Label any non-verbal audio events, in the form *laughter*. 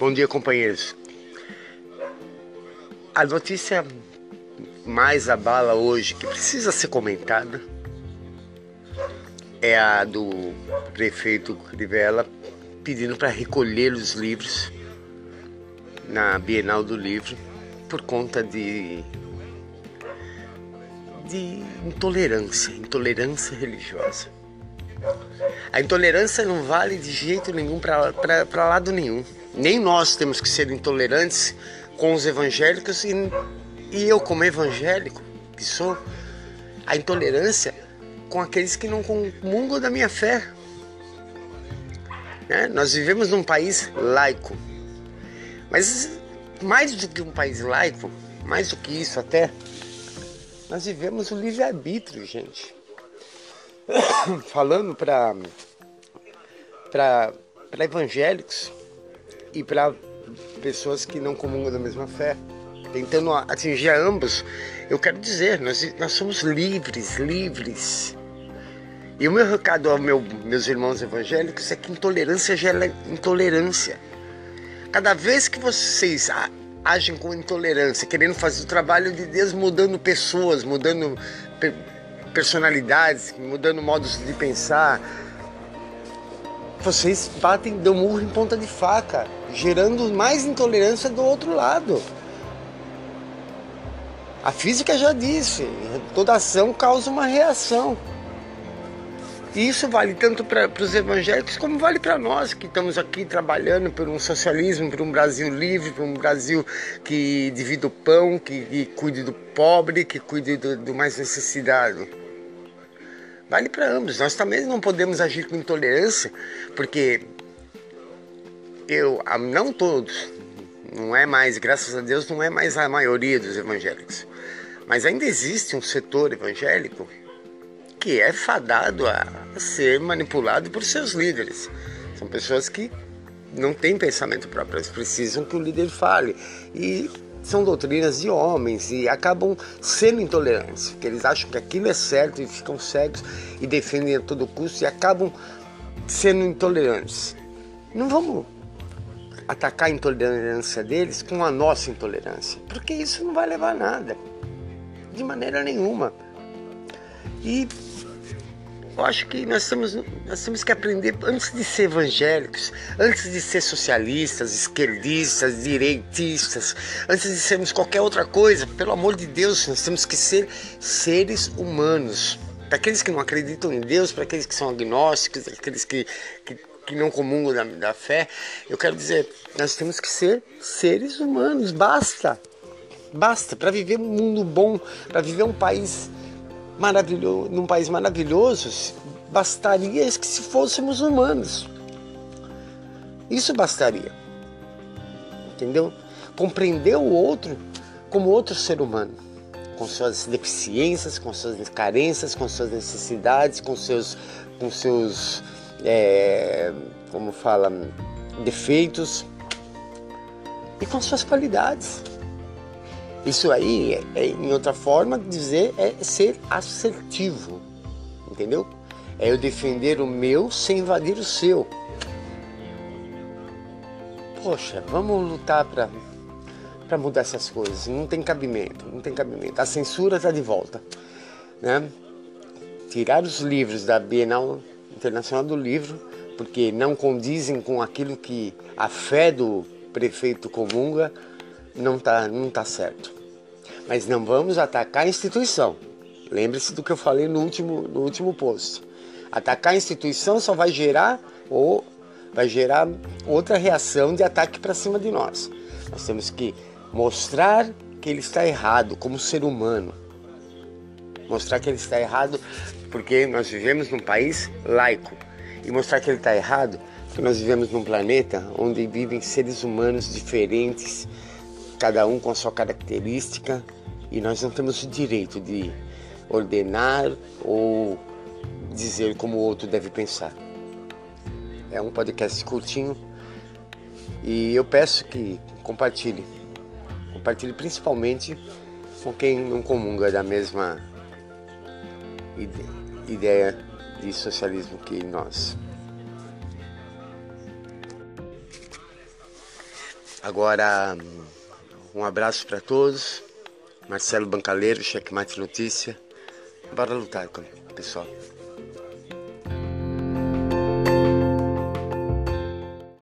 Bom dia, companheiros. A notícia mais abala hoje, que precisa ser comentada, é a do prefeito Crivella pedindo para recolher os livros na Bienal do Livro por conta de de intolerância, intolerância religiosa. A intolerância não vale de jeito nenhum para lado nenhum. Nem nós temos que ser intolerantes com os evangélicos e, e eu, como evangélico que sou, a intolerância com aqueles que não comungam da minha fé. Né? Nós vivemos num país laico, mas mais do que um país laico, mais do que isso até, nós vivemos o livre-arbítrio, gente. *coughs* Falando para evangélicos e para pessoas que não comungam da mesma fé, tentando atingir a ambos, eu quero dizer, nós, nós somos livres, livres. E o meu recado aos meu, meus irmãos evangélicos é que intolerância gera intolerância. Cada vez que vocês agem com intolerância, querendo fazer o trabalho de Deus, mudando pessoas, mudando personalidades, mudando modos de pensar, vocês batem, dão murro em ponta de faca, gerando mais intolerância do outro lado. A física já disse, toda ação causa uma reação. E isso vale tanto para os evangélicos como vale para nós que estamos aqui trabalhando por um socialismo, por um Brasil livre, por um Brasil que divida o pão, que, que cuide do pobre, que cuide do, do mais necessitado. Vale para ambos. Nós também não podemos agir com intolerância, porque eu, não todos, não é mais, graças a Deus, não é mais a maioria dos evangélicos. Mas ainda existe um setor evangélico que é fadado a ser manipulado por seus líderes. São pessoas que não têm pensamento próprio, eles precisam que o líder fale. E são doutrinas de homens e acabam sendo intolerantes, porque eles acham que aquilo é certo e ficam cegos e defendem a todo custo e acabam sendo intolerantes. Não vamos atacar a intolerância deles com a nossa intolerância, porque isso não vai levar a nada, de maneira nenhuma. E eu acho que nós temos, nós temos que aprender, antes de ser evangélicos, antes de ser socialistas, esquerdistas, direitistas, antes de sermos qualquer outra coisa, pelo amor de Deus, nós temos que ser seres humanos. Para aqueles que não acreditam em Deus, para aqueles que são agnósticos, aqueles que, que, que não comungam da, da fé, eu quero dizer, nós temos que ser seres humanos, basta. Basta para viver um mundo bom, para viver um país maravilhoso, num país maravilhoso, bastaria que se fôssemos humanos. Isso bastaria. Entendeu? Compreender o outro como outro ser humano, com suas deficiências, com suas carências, com suas necessidades, com seus, com seus, é, como fala, defeitos e com suas qualidades. Isso aí, é, é, em outra forma de dizer, é ser assertivo, entendeu? É eu defender o meu sem invadir o seu. Poxa, vamos lutar para para mudar essas coisas. Não tem cabimento, não tem cabimento. A censura está de volta, né? Tirar os livros da Bienal Internacional do Livro, porque não condizem com aquilo que a fé do prefeito comunga não está não tá certo. Mas não vamos atacar a instituição. Lembre-se do que eu falei no último, no último post. Atacar a instituição só vai gerar ou vai gerar outra reação de ataque para cima de nós. Nós temos que mostrar que ele está errado como ser humano. Mostrar que ele está errado porque nós vivemos num país laico. E mostrar que ele está errado porque nós vivemos num planeta onde vivem seres humanos diferentes, cada um com sua característica, e nós não temos o direito de ordenar ou dizer como o outro deve pensar. É um podcast curtinho e eu peço que compartilhe. Compartilhe principalmente com quem não comunga da mesma ideia de socialismo que nós. Agora, um abraço para todos. Marcelo Bancaleiro, Checkmate Notícia. Bora lutar, pessoal.